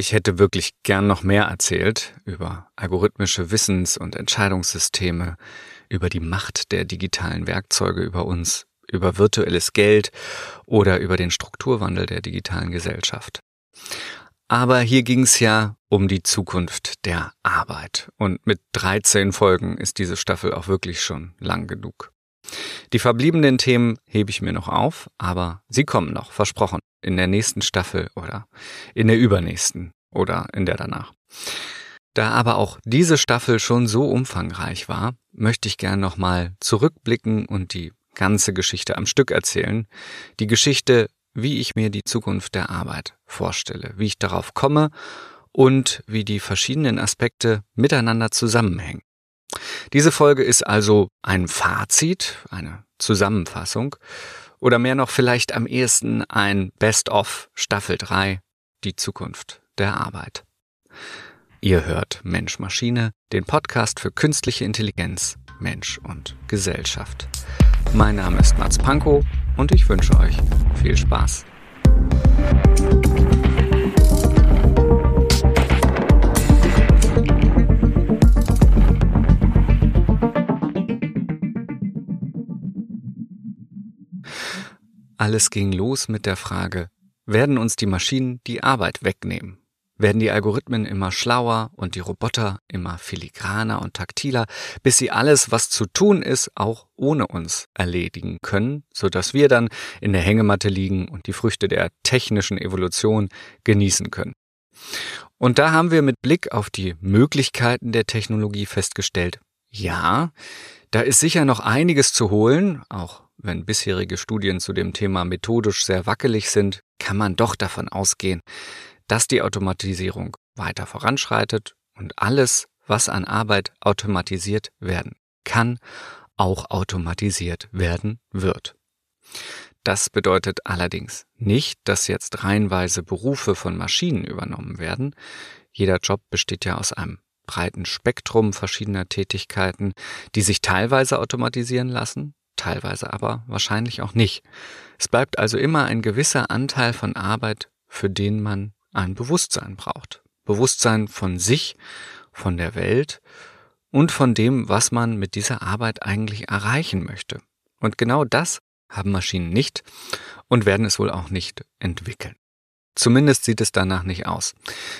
Ich hätte wirklich gern noch mehr erzählt über algorithmische Wissens- und Entscheidungssysteme, über die Macht der digitalen Werkzeuge über uns, über virtuelles Geld oder über den Strukturwandel der digitalen Gesellschaft. Aber hier ging es ja um die Zukunft der Arbeit. Und mit 13 Folgen ist diese Staffel auch wirklich schon lang genug. Die verbliebenen Themen hebe ich mir noch auf, aber sie kommen noch, versprochen, in der nächsten Staffel oder in der übernächsten oder in der danach. Da aber auch diese Staffel schon so umfangreich war, möchte ich gern nochmal zurückblicken und die ganze Geschichte am Stück erzählen. Die Geschichte, wie ich mir die Zukunft der Arbeit vorstelle, wie ich darauf komme und wie die verschiedenen Aspekte miteinander zusammenhängen. Diese Folge ist also ein Fazit, eine Zusammenfassung oder mehr noch vielleicht am ehesten ein Best-of Staffel 3, die Zukunft der Arbeit. Ihr hört Mensch Maschine, den Podcast für künstliche Intelligenz, Mensch und Gesellschaft. Mein Name ist Mats Pankow und ich wünsche euch viel Spaß. Alles ging los mit der Frage, werden uns die Maschinen die Arbeit wegnehmen? Werden die Algorithmen immer schlauer und die Roboter immer filigraner und taktiler, bis sie alles, was zu tun ist, auch ohne uns erledigen können, so dass wir dann in der Hängematte liegen und die Früchte der technischen Evolution genießen können. Und da haben wir mit Blick auf die Möglichkeiten der Technologie festgestellt, ja, da ist sicher noch einiges zu holen, auch wenn bisherige Studien zu dem Thema methodisch sehr wackelig sind, kann man doch davon ausgehen, dass die Automatisierung weiter voranschreitet und alles, was an Arbeit automatisiert werden kann, auch automatisiert werden wird. Das bedeutet allerdings nicht, dass jetzt reihenweise Berufe von Maschinen übernommen werden. Jeder Job besteht ja aus einem breiten Spektrum verschiedener Tätigkeiten, die sich teilweise automatisieren lassen, teilweise aber wahrscheinlich auch nicht. Es bleibt also immer ein gewisser Anteil von Arbeit, für den man ein Bewusstsein braucht. Bewusstsein von sich, von der Welt und von dem, was man mit dieser Arbeit eigentlich erreichen möchte. Und genau das haben Maschinen nicht und werden es wohl auch nicht entwickeln. Zumindest sieht es danach nicht aus.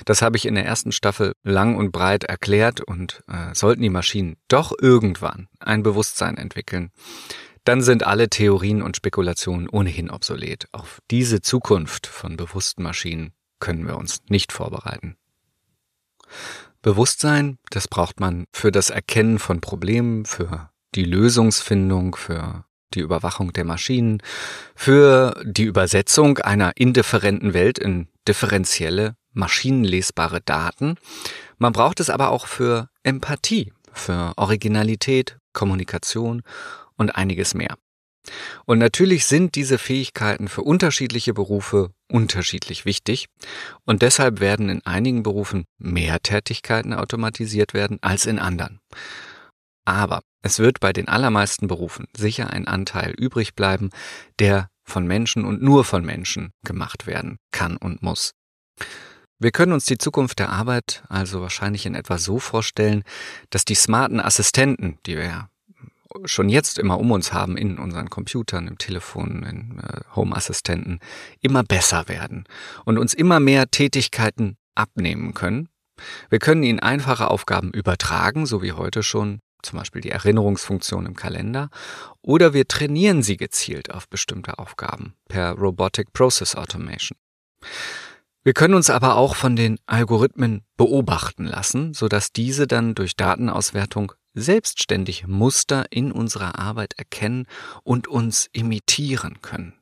Das habe ich in der ersten Staffel lang und breit erklärt und äh, sollten die Maschinen doch irgendwann ein Bewusstsein entwickeln, dann sind alle Theorien und Spekulationen ohnehin obsolet. Auf diese Zukunft von bewussten Maschinen können wir uns nicht vorbereiten. Bewusstsein, das braucht man für das Erkennen von Problemen, für die Lösungsfindung, für die Überwachung der Maschinen, für die Übersetzung einer indifferenten Welt in differenzielle, maschinenlesbare Daten. Man braucht es aber auch für Empathie, für Originalität, Kommunikation und einiges mehr. Und natürlich sind diese Fähigkeiten für unterschiedliche Berufe unterschiedlich wichtig und deshalb werden in einigen Berufen mehr Tätigkeiten automatisiert werden als in anderen. Aber es wird bei den allermeisten Berufen sicher ein Anteil übrig bleiben, der von Menschen und nur von Menschen gemacht werden kann und muss. Wir können uns die Zukunft der Arbeit also wahrscheinlich in etwa so vorstellen, dass die smarten Assistenten, die wir ja schon jetzt immer um uns haben, in unseren Computern, im Telefon, in äh, Home-Assistenten, immer besser werden und uns immer mehr Tätigkeiten abnehmen können. Wir können ihnen einfache Aufgaben übertragen, so wie heute schon zum Beispiel die Erinnerungsfunktion im Kalender, oder wir trainieren sie gezielt auf bestimmte Aufgaben per Robotic Process Automation. Wir können uns aber auch von den Algorithmen beobachten lassen, sodass diese dann durch Datenauswertung selbstständig Muster in unserer Arbeit erkennen und uns imitieren können.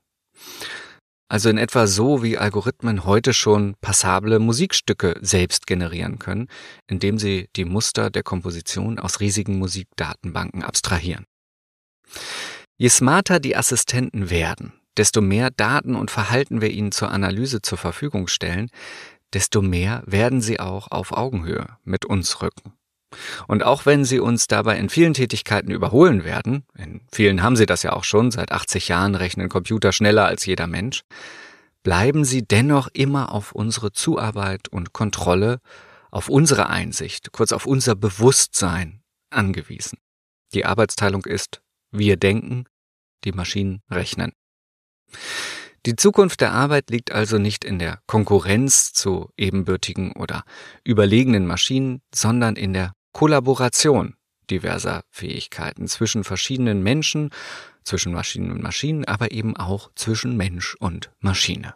Also in etwa so, wie Algorithmen heute schon passable Musikstücke selbst generieren können, indem sie die Muster der Komposition aus riesigen Musikdatenbanken abstrahieren. Je smarter die Assistenten werden, desto mehr Daten und Verhalten wir ihnen zur Analyse zur Verfügung stellen, desto mehr werden sie auch auf Augenhöhe mit uns rücken. Und auch wenn sie uns dabei in vielen Tätigkeiten überholen werden, in vielen haben sie das ja auch schon, seit 80 Jahren rechnen Computer schneller als jeder Mensch, bleiben sie dennoch immer auf unsere Zuarbeit und Kontrolle, auf unsere Einsicht, kurz auf unser Bewusstsein angewiesen. Die Arbeitsteilung ist, wir denken, die Maschinen rechnen. Die Zukunft der Arbeit liegt also nicht in der Konkurrenz zu ebenbürtigen oder überlegenen Maschinen, sondern in der Kollaboration diverser Fähigkeiten zwischen verschiedenen Menschen, zwischen Maschinen und Maschinen, aber eben auch zwischen Mensch und Maschine.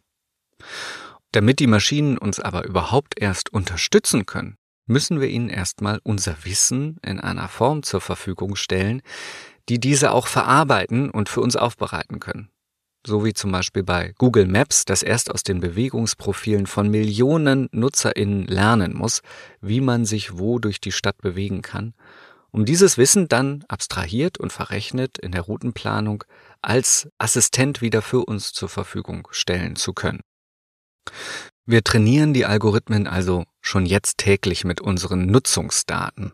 Damit die Maschinen uns aber überhaupt erst unterstützen können, müssen wir ihnen erstmal unser Wissen in einer Form zur Verfügung stellen, die diese auch verarbeiten und für uns aufbereiten können so wie zum Beispiel bei Google Maps, das erst aus den Bewegungsprofilen von Millionen Nutzerinnen lernen muss, wie man sich wo durch die Stadt bewegen kann, um dieses Wissen dann abstrahiert und verrechnet in der Routenplanung als Assistent wieder für uns zur Verfügung stellen zu können. Wir trainieren die Algorithmen also schon jetzt täglich mit unseren Nutzungsdaten.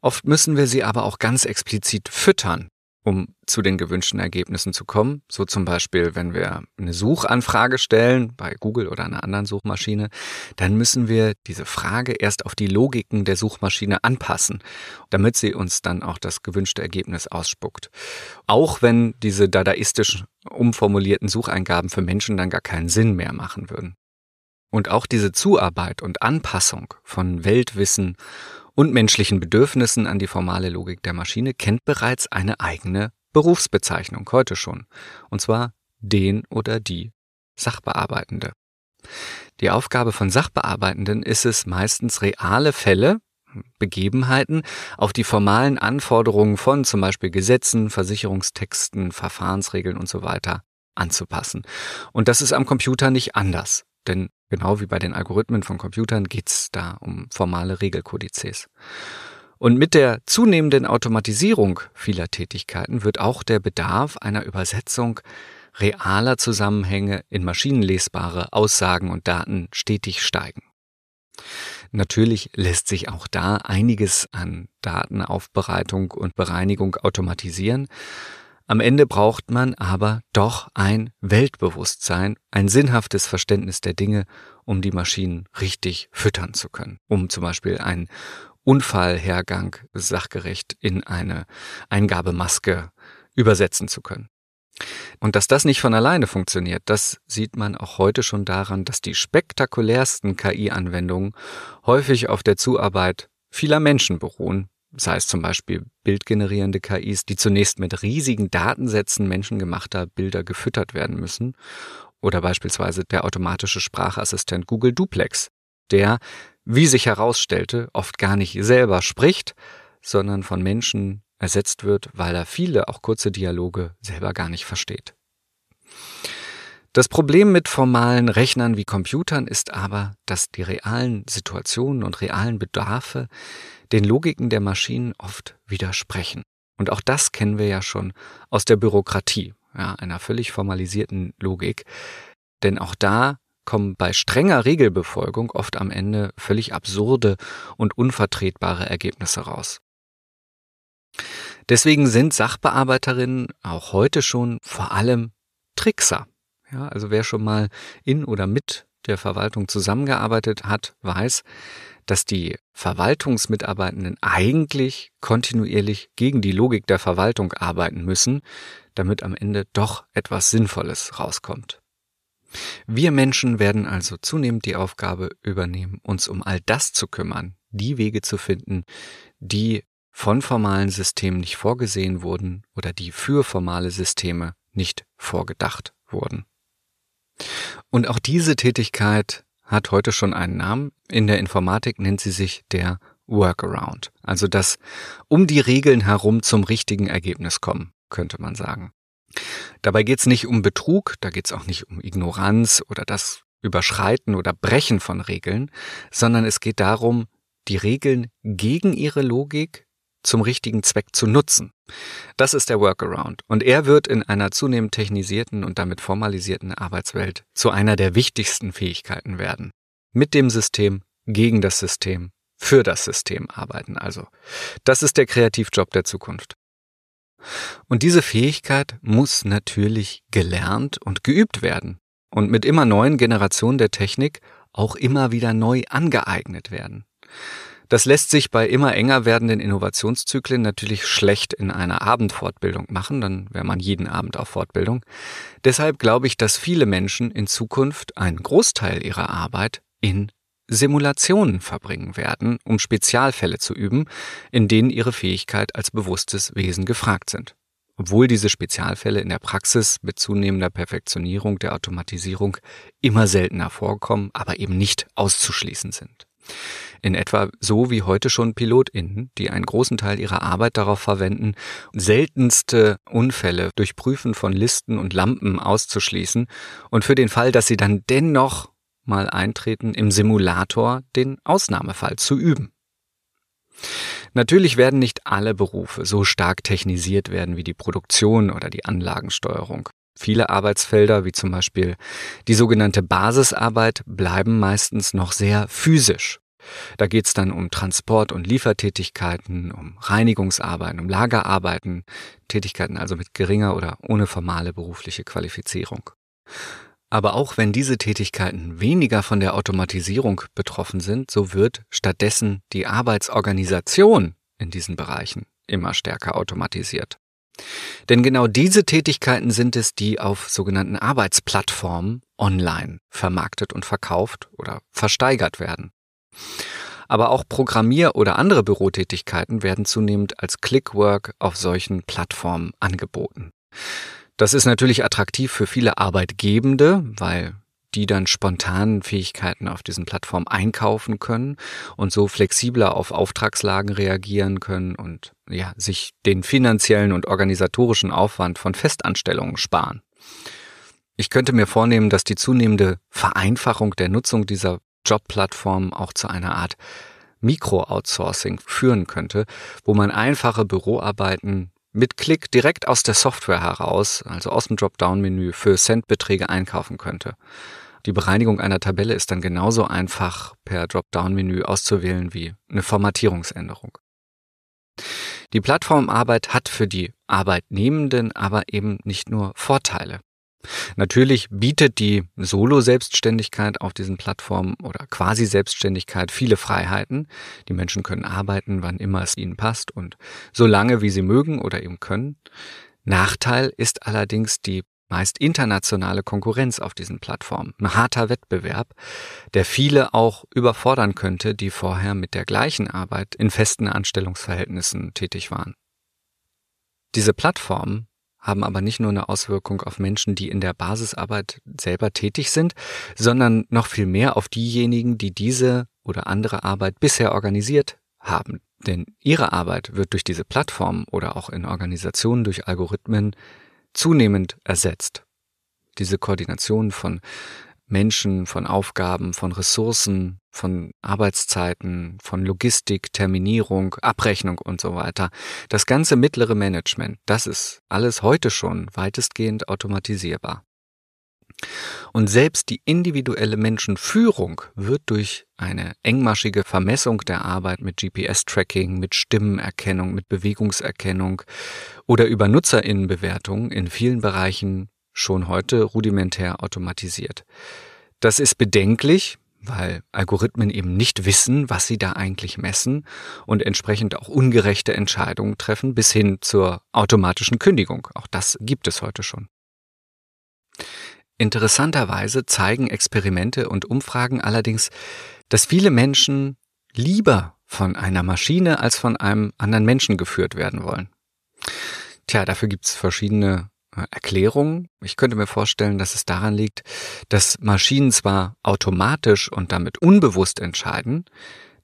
Oft müssen wir sie aber auch ganz explizit füttern, um zu den gewünschten Ergebnissen zu kommen. So zum Beispiel, wenn wir eine Suchanfrage stellen bei Google oder einer anderen Suchmaschine, dann müssen wir diese Frage erst auf die Logiken der Suchmaschine anpassen, damit sie uns dann auch das gewünschte Ergebnis ausspuckt. Auch wenn diese dadaistisch umformulierten Sucheingaben für Menschen dann gar keinen Sinn mehr machen würden. Und auch diese Zuarbeit und Anpassung von Weltwissen und menschlichen Bedürfnissen an die formale Logik der Maschine kennt bereits eine eigene Berufsbezeichnung heute schon, und zwar den oder die Sachbearbeitende. Die Aufgabe von Sachbearbeitenden ist es meistens reale Fälle, Begebenheiten auf die formalen Anforderungen von zum Beispiel Gesetzen, Versicherungstexten, Verfahrensregeln und so anzupassen. Und das ist am Computer nicht anders. Denn genau wie bei den Algorithmen von Computern geht's da um formale Regelkodizes. Und mit der zunehmenden Automatisierung vieler Tätigkeiten wird auch der Bedarf einer Übersetzung realer Zusammenhänge in maschinenlesbare Aussagen und Daten stetig steigen. Natürlich lässt sich auch da einiges an Datenaufbereitung und Bereinigung automatisieren, am Ende braucht man aber doch ein Weltbewusstsein, ein sinnhaftes Verständnis der Dinge, um die Maschinen richtig füttern zu können, um zum Beispiel einen Unfallhergang sachgerecht in eine Eingabemaske übersetzen zu können. Und dass das nicht von alleine funktioniert, das sieht man auch heute schon daran, dass die spektakulärsten KI-Anwendungen häufig auf der Zuarbeit vieler Menschen beruhen, sei es zum Beispiel bildgenerierende KIs, die zunächst mit riesigen Datensätzen menschengemachter Bilder gefüttert werden müssen, oder beispielsweise der automatische Sprachassistent Google Duplex, der, wie sich herausstellte, oft gar nicht selber spricht, sondern von Menschen ersetzt wird, weil er viele, auch kurze Dialoge selber gar nicht versteht. Das Problem mit formalen Rechnern wie Computern ist aber, dass die realen Situationen und realen Bedarfe den Logiken der Maschinen oft widersprechen. Und auch das kennen wir ja schon aus der Bürokratie, ja, einer völlig formalisierten Logik. Denn auch da kommen bei strenger Regelbefolgung oft am Ende völlig absurde und unvertretbare Ergebnisse raus. Deswegen sind Sachbearbeiterinnen auch heute schon vor allem Trickser. Ja, also wer schon mal in oder mit der Verwaltung zusammengearbeitet hat, weiß, dass die Verwaltungsmitarbeitenden eigentlich kontinuierlich gegen die Logik der Verwaltung arbeiten müssen, damit am Ende doch etwas Sinnvolles rauskommt. Wir Menschen werden also zunehmend die Aufgabe übernehmen, uns um all das zu kümmern, die Wege zu finden, die von formalen Systemen nicht vorgesehen wurden oder die für formale Systeme nicht vorgedacht wurden. Und auch diese Tätigkeit hat heute schon einen Namen. In der Informatik nennt sie sich der Workaround. Also das um die Regeln herum zum richtigen Ergebnis kommen, könnte man sagen. Dabei geht es nicht um Betrug, da geht es auch nicht um Ignoranz oder das Überschreiten oder Brechen von Regeln, sondern es geht darum, die Regeln gegen ihre Logik zum richtigen Zweck zu nutzen. Das ist der Workaround. Und er wird in einer zunehmend technisierten und damit formalisierten Arbeitswelt zu einer der wichtigsten Fähigkeiten werden. Mit dem System, gegen das System, für das System arbeiten also. Das ist der Kreativjob der Zukunft. Und diese Fähigkeit muss natürlich gelernt und geübt werden. und mit immer neuen Generationen der Technik auch immer wieder neu angeeignet werden. Das lässt sich bei immer enger werdenden Innovationszyklen natürlich schlecht in einer Abendfortbildung machen, dann wäre man jeden Abend auf Fortbildung. Deshalb glaube ich, dass viele Menschen in Zukunft einen Großteil ihrer Arbeit in Simulationen verbringen werden, um Spezialfälle zu üben, in denen ihre Fähigkeit als bewusstes Wesen gefragt sind. Obwohl diese Spezialfälle in der Praxis mit zunehmender Perfektionierung der Automatisierung immer seltener vorkommen, aber eben nicht auszuschließen sind. In etwa so wie heute schon PilotInnen, die einen großen Teil ihrer Arbeit darauf verwenden, seltenste Unfälle durch Prüfen von Listen und Lampen auszuschließen und für den Fall, dass sie dann dennoch mal eintreten, im Simulator den Ausnahmefall zu üben. Natürlich werden nicht alle Berufe so stark technisiert werden wie die Produktion oder die Anlagensteuerung. Viele Arbeitsfelder, wie zum Beispiel die sogenannte Basisarbeit, bleiben meistens noch sehr physisch. Da geht es dann um Transport- und Liefertätigkeiten, um Reinigungsarbeiten, um Lagerarbeiten, Tätigkeiten also mit geringer oder ohne formale berufliche Qualifizierung. Aber auch wenn diese Tätigkeiten weniger von der Automatisierung betroffen sind, so wird stattdessen die Arbeitsorganisation in diesen Bereichen immer stärker automatisiert. Denn genau diese Tätigkeiten sind es, die auf sogenannten Arbeitsplattformen online vermarktet und verkauft oder versteigert werden. Aber auch Programmier- oder andere Bürotätigkeiten werden zunehmend als Clickwork auf solchen Plattformen angeboten. Das ist natürlich attraktiv für viele Arbeitgebende, weil die dann spontan Fähigkeiten auf diesen Plattformen einkaufen können und so flexibler auf Auftragslagen reagieren können und ja, sich den finanziellen und organisatorischen Aufwand von Festanstellungen sparen. Ich könnte mir vornehmen, dass die zunehmende Vereinfachung der Nutzung dieser Jobplattformen auch zu einer Art Mikro-Outsourcing führen könnte, wo man einfache Büroarbeiten mit Klick direkt aus der Software heraus, also aus dem Dropdown-Menü, für Centbeträge einkaufen könnte. Die Bereinigung einer Tabelle ist dann genauso einfach per Dropdown-Menü auszuwählen wie eine Formatierungsänderung. Die Plattformarbeit hat für die Arbeitnehmenden aber eben nicht nur Vorteile. Natürlich bietet die Solo-Selbstständigkeit auf diesen Plattformen oder quasi Selbstständigkeit viele Freiheiten. Die Menschen können arbeiten, wann immer es ihnen passt und so lange, wie sie mögen oder eben können. Nachteil ist allerdings die meist internationale Konkurrenz auf diesen Plattformen. Ein harter Wettbewerb, der viele auch überfordern könnte, die vorher mit der gleichen Arbeit in festen Anstellungsverhältnissen tätig waren. Diese Plattformen haben aber nicht nur eine Auswirkung auf Menschen, die in der Basisarbeit selber tätig sind, sondern noch viel mehr auf diejenigen, die diese oder andere Arbeit bisher organisiert haben. Denn ihre Arbeit wird durch diese Plattform oder auch in Organisationen durch Algorithmen zunehmend ersetzt. Diese Koordination von Menschen, von Aufgaben, von Ressourcen, von Arbeitszeiten, von Logistik, Terminierung, Abrechnung und so weiter. Das ganze mittlere Management, das ist alles heute schon weitestgehend automatisierbar. Und selbst die individuelle Menschenführung wird durch eine engmaschige Vermessung der Arbeit mit GPS-Tracking, mit Stimmenerkennung, mit Bewegungserkennung oder über Nutzerinnenbewertung in vielen Bereichen schon heute rudimentär automatisiert. Das ist bedenklich, weil Algorithmen eben nicht wissen, was sie da eigentlich messen und entsprechend auch ungerechte Entscheidungen treffen bis hin zur automatischen Kündigung. Auch das gibt es heute schon. Interessanterweise zeigen Experimente und Umfragen allerdings, dass viele Menschen lieber von einer Maschine als von einem anderen Menschen geführt werden wollen. Tja, dafür gibt es verschiedene äh, Erklärungen. Ich könnte mir vorstellen, dass es daran liegt, dass Maschinen zwar automatisch und damit unbewusst entscheiden,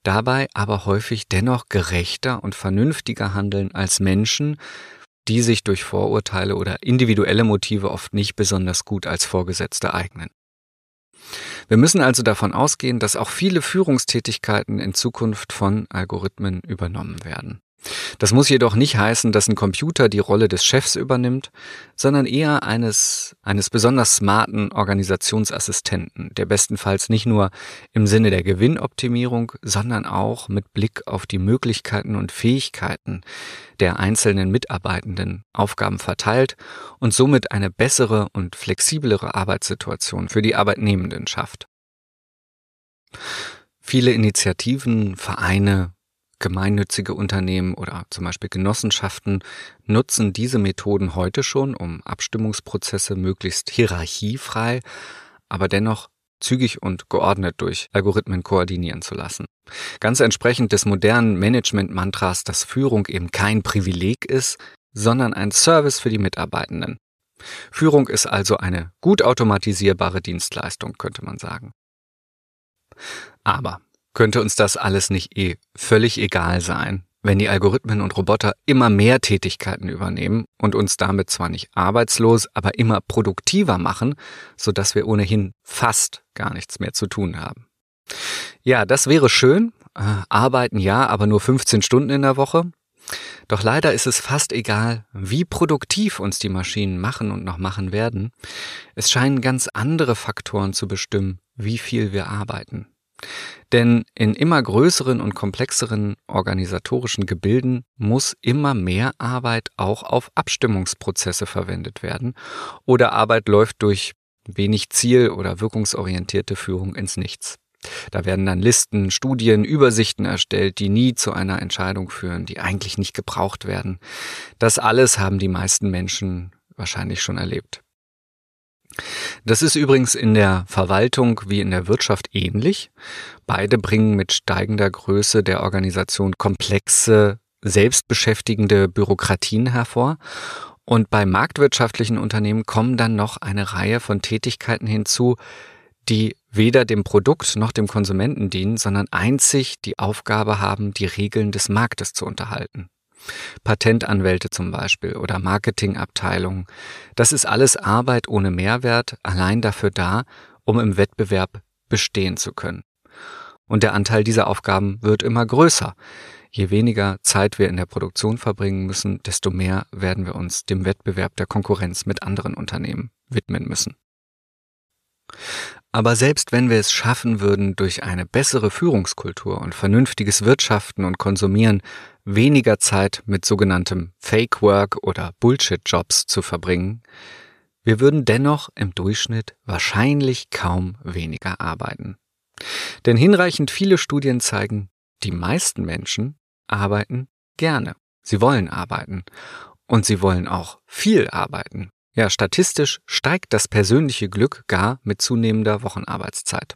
dabei aber häufig dennoch gerechter und vernünftiger handeln als Menschen, die sich durch Vorurteile oder individuelle Motive oft nicht besonders gut als Vorgesetzte eignen. Wir müssen also davon ausgehen, dass auch viele Führungstätigkeiten in Zukunft von Algorithmen übernommen werden. Das muss jedoch nicht heißen, dass ein Computer die Rolle des Chefs übernimmt, sondern eher eines, eines besonders smarten Organisationsassistenten, der bestenfalls nicht nur im Sinne der Gewinnoptimierung, sondern auch mit Blick auf die Möglichkeiten und Fähigkeiten der einzelnen Mitarbeitenden Aufgaben verteilt und somit eine bessere und flexiblere Arbeitssituation für die Arbeitnehmenden schafft. Viele Initiativen, Vereine, Gemeinnützige Unternehmen oder zum Beispiel Genossenschaften nutzen diese Methoden heute schon, um Abstimmungsprozesse möglichst hierarchiefrei, aber dennoch zügig und geordnet durch Algorithmen koordinieren zu lassen. Ganz entsprechend des modernen Management-Mantras, dass Führung eben kein Privileg ist, sondern ein Service für die Mitarbeitenden. Führung ist also eine gut automatisierbare Dienstleistung, könnte man sagen. Aber könnte uns das alles nicht eh völlig egal sein, wenn die Algorithmen und Roboter immer mehr Tätigkeiten übernehmen und uns damit zwar nicht arbeitslos, aber immer produktiver machen, so dass wir ohnehin fast gar nichts mehr zu tun haben. Ja, das wäre schön. Äh, arbeiten ja, aber nur 15 Stunden in der Woche. Doch leider ist es fast egal, wie produktiv uns die Maschinen machen und noch machen werden. Es scheinen ganz andere Faktoren zu bestimmen, wie viel wir arbeiten. Denn in immer größeren und komplexeren organisatorischen Gebilden muss immer mehr Arbeit auch auf Abstimmungsprozesse verwendet werden oder Arbeit läuft durch wenig ziel- oder wirkungsorientierte Führung ins Nichts. Da werden dann Listen, Studien, Übersichten erstellt, die nie zu einer Entscheidung führen, die eigentlich nicht gebraucht werden. Das alles haben die meisten Menschen wahrscheinlich schon erlebt. Das ist übrigens in der Verwaltung wie in der Wirtschaft ähnlich. Beide bringen mit steigender Größe der Organisation komplexe, selbstbeschäftigende Bürokratien hervor. Und bei marktwirtschaftlichen Unternehmen kommen dann noch eine Reihe von Tätigkeiten hinzu, die weder dem Produkt noch dem Konsumenten dienen, sondern einzig die Aufgabe haben, die Regeln des Marktes zu unterhalten. Patentanwälte zum Beispiel oder Marketingabteilungen. Das ist alles Arbeit ohne Mehrwert, allein dafür da, um im Wettbewerb bestehen zu können. Und der Anteil dieser Aufgaben wird immer größer. Je weniger Zeit wir in der Produktion verbringen müssen, desto mehr werden wir uns dem Wettbewerb der Konkurrenz mit anderen Unternehmen widmen müssen. Aber selbst wenn wir es schaffen würden, durch eine bessere Führungskultur und vernünftiges Wirtschaften und Konsumieren weniger Zeit mit sogenanntem Fake Work oder Bullshit Jobs zu verbringen, wir würden dennoch im Durchschnitt wahrscheinlich kaum weniger arbeiten. Denn hinreichend viele Studien zeigen, die meisten Menschen arbeiten gerne. Sie wollen arbeiten. Und sie wollen auch viel arbeiten. Ja, statistisch steigt das persönliche Glück gar mit zunehmender Wochenarbeitszeit.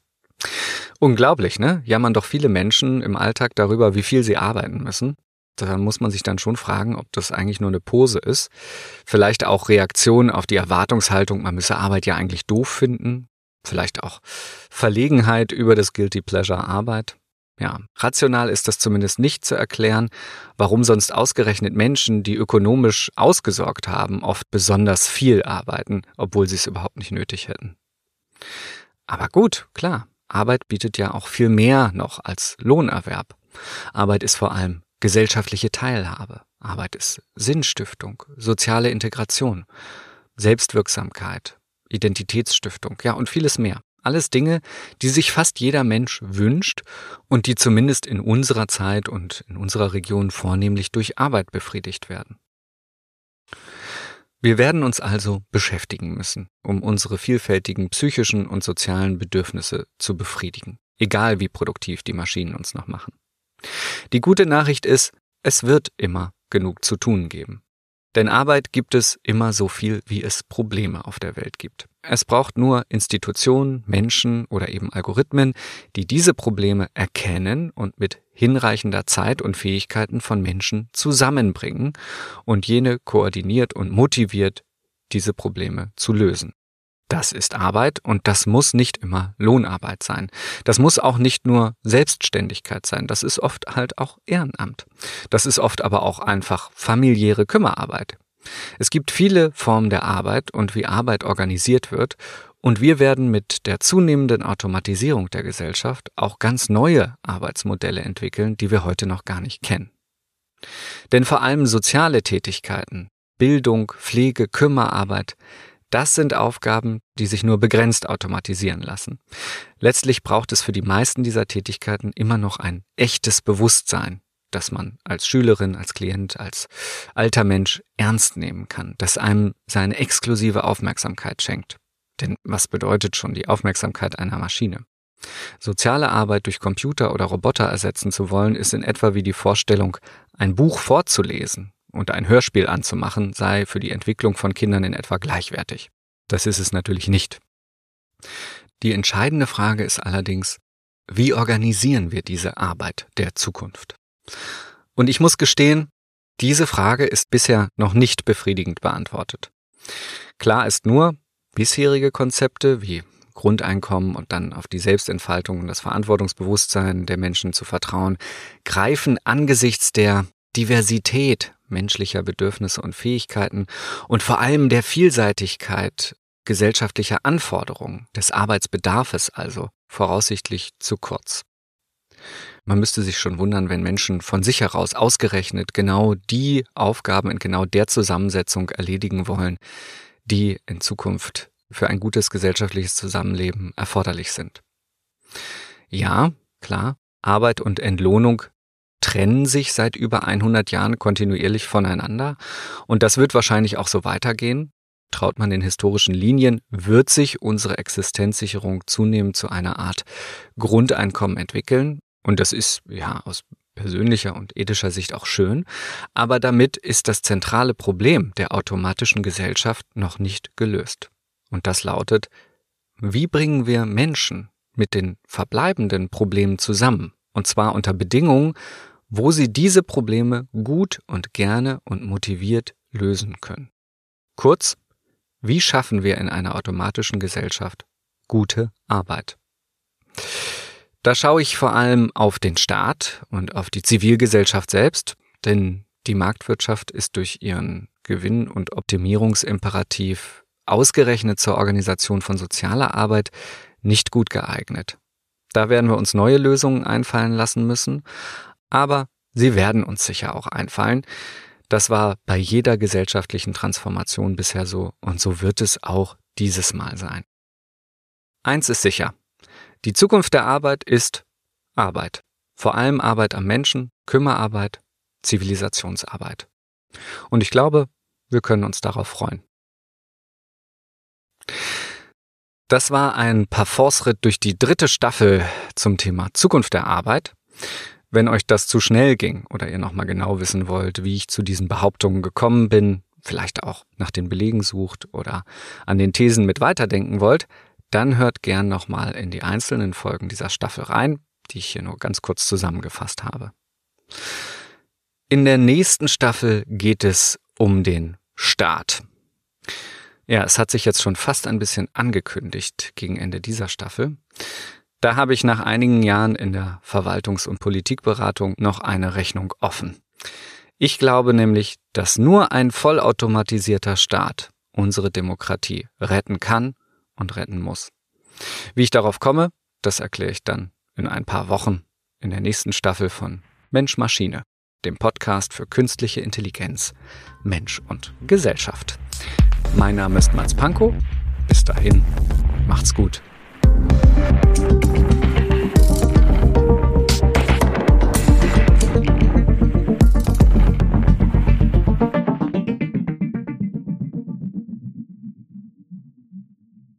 Unglaublich, ne? Jammern doch viele Menschen im Alltag darüber, wie viel sie arbeiten müssen. Da muss man sich dann schon fragen, ob das eigentlich nur eine Pose ist. Vielleicht auch Reaktion auf die Erwartungshaltung, man müsse Arbeit ja eigentlich doof finden. Vielleicht auch Verlegenheit über das Guilty Pleasure Arbeit. Ja, rational ist das zumindest nicht zu erklären, warum sonst ausgerechnet Menschen, die ökonomisch ausgesorgt haben, oft besonders viel arbeiten, obwohl sie es überhaupt nicht nötig hätten. Aber gut, klar, Arbeit bietet ja auch viel mehr noch als Lohnerwerb. Arbeit ist vor allem gesellschaftliche Teilhabe. Arbeit ist Sinnstiftung, soziale Integration, Selbstwirksamkeit, Identitätsstiftung, ja und vieles mehr. Alles Dinge, die sich fast jeder Mensch wünscht und die zumindest in unserer Zeit und in unserer Region vornehmlich durch Arbeit befriedigt werden. Wir werden uns also beschäftigen müssen, um unsere vielfältigen psychischen und sozialen Bedürfnisse zu befriedigen, egal wie produktiv die Maschinen uns noch machen. Die gute Nachricht ist, es wird immer genug zu tun geben. Denn Arbeit gibt es immer so viel, wie es Probleme auf der Welt gibt. Es braucht nur Institutionen, Menschen oder eben Algorithmen, die diese Probleme erkennen und mit hinreichender Zeit und Fähigkeiten von Menschen zusammenbringen und jene koordiniert und motiviert, diese Probleme zu lösen. Das ist Arbeit und das muss nicht immer Lohnarbeit sein. Das muss auch nicht nur Selbstständigkeit sein. Das ist oft halt auch Ehrenamt. Das ist oft aber auch einfach familiäre Kümmerarbeit. Es gibt viele Formen der Arbeit und wie Arbeit organisiert wird und wir werden mit der zunehmenden Automatisierung der Gesellschaft auch ganz neue Arbeitsmodelle entwickeln, die wir heute noch gar nicht kennen. Denn vor allem soziale Tätigkeiten, Bildung, Pflege, Kümmerarbeit, das sind Aufgaben, die sich nur begrenzt automatisieren lassen. Letztlich braucht es für die meisten dieser Tätigkeiten immer noch ein echtes Bewusstsein, das man als Schülerin, als Klient, als alter Mensch ernst nehmen kann, das einem seine exklusive Aufmerksamkeit schenkt. Denn was bedeutet schon die Aufmerksamkeit einer Maschine? Soziale Arbeit durch Computer oder Roboter ersetzen zu wollen, ist in etwa wie die Vorstellung, ein Buch vorzulesen und ein Hörspiel anzumachen, sei für die Entwicklung von Kindern in etwa gleichwertig. Das ist es natürlich nicht. Die entscheidende Frage ist allerdings, wie organisieren wir diese Arbeit der Zukunft? Und ich muss gestehen, diese Frage ist bisher noch nicht befriedigend beantwortet. Klar ist nur, bisherige Konzepte wie Grundeinkommen und dann auf die Selbstentfaltung und das Verantwortungsbewusstsein der Menschen zu vertrauen, greifen angesichts der Diversität menschlicher Bedürfnisse und Fähigkeiten und vor allem der Vielseitigkeit gesellschaftlicher Anforderungen, des Arbeitsbedarfes also, voraussichtlich zu kurz. Man müsste sich schon wundern, wenn Menschen von sich heraus ausgerechnet genau die Aufgaben in genau der Zusammensetzung erledigen wollen, die in Zukunft für ein gutes gesellschaftliches Zusammenleben erforderlich sind. Ja, klar, Arbeit und Entlohnung trennen sich seit über 100 Jahren kontinuierlich voneinander und das wird wahrscheinlich auch so weitergehen. Traut man den historischen Linien, wird sich unsere Existenzsicherung zunehmend zu einer Art Grundeinkommen entwickeln und das ist ja aus persönlicher und ethischer Sicht auch schön, aber damit ist das zentrale Problem der automatischen Gesellschaft noch nicht gelöst. Und das lautet, wie bringen wir Menschen mit den verbleibenden Problemen zusammen? Und zwar unter Bedingungen, wo sie diese Probleme gut und gerne und motiviert lösen können. Kurz, wie schaffen wir in einer automatischen Gesellschaft gute Arbeit? Da schaue ich vor allem auf den Staat und auf die Zivilgesellschaft selbst, denn die Marktwirtschaft ist durch ihren Gewinn- und Optimierungsimperativ ausgerechnet zur Organisation von sozialer Arbeit nicht gut geeignet. Da werden wir uns neue Lösungen einfallen lassen müssen, aber sie werden uns sicher auch einfallen. Das war bei jeder gesellschaftlichen Transformation bisher so und so wird es auch dieses Mal sein. Eins ist sicher. Die Zukunft der Arbeit ist Arbeit. Vor allem Arbeit am Menschen, Kümmerarbeit, Zivilisationsarbeit. Und ich glaube, wir können uns darauf freuen. Das war ein Parforce-Ritt durch die dritte Staffel zum Thema Zukunft der Arbeit. Wenn euch das zu schnell ging oder ihr nochmal genau wissen wollt, wie ich zu diesen Behauptungen gekommen bin, vielleicht auch nach den Belegen sucht oder an den Thesen mit weiterdenken wollt, dann hört gern nochmal in die einzelnen Folgen dieser Staffel rein, die ich hier nur ganz kurz zusammengefasst habe. In der nächsten Staffel geht es um den Staat. Ja, es hat sich jetzt schon fast ein bisschen angekündigt gegen Ende dieser Staffel. Da habe ich nach einigen Jahren in der Verwaltungs- und Politikberatung noch eine Rechnung offen. Ich glaube nämlich, dass nur ein vollautomatisierter Staat unsere Demokratie retten kann und retten muss. Wie ich darauf komme, das erkläre ich dann in ein paar Wochen in der nächsten Staffel von Mensch Maschine, dem Podcast für künstliche Intelligenz, Mensch und Gesellschaft. Mein Name ist Mats Pankow. Bis dahin, macht's gut.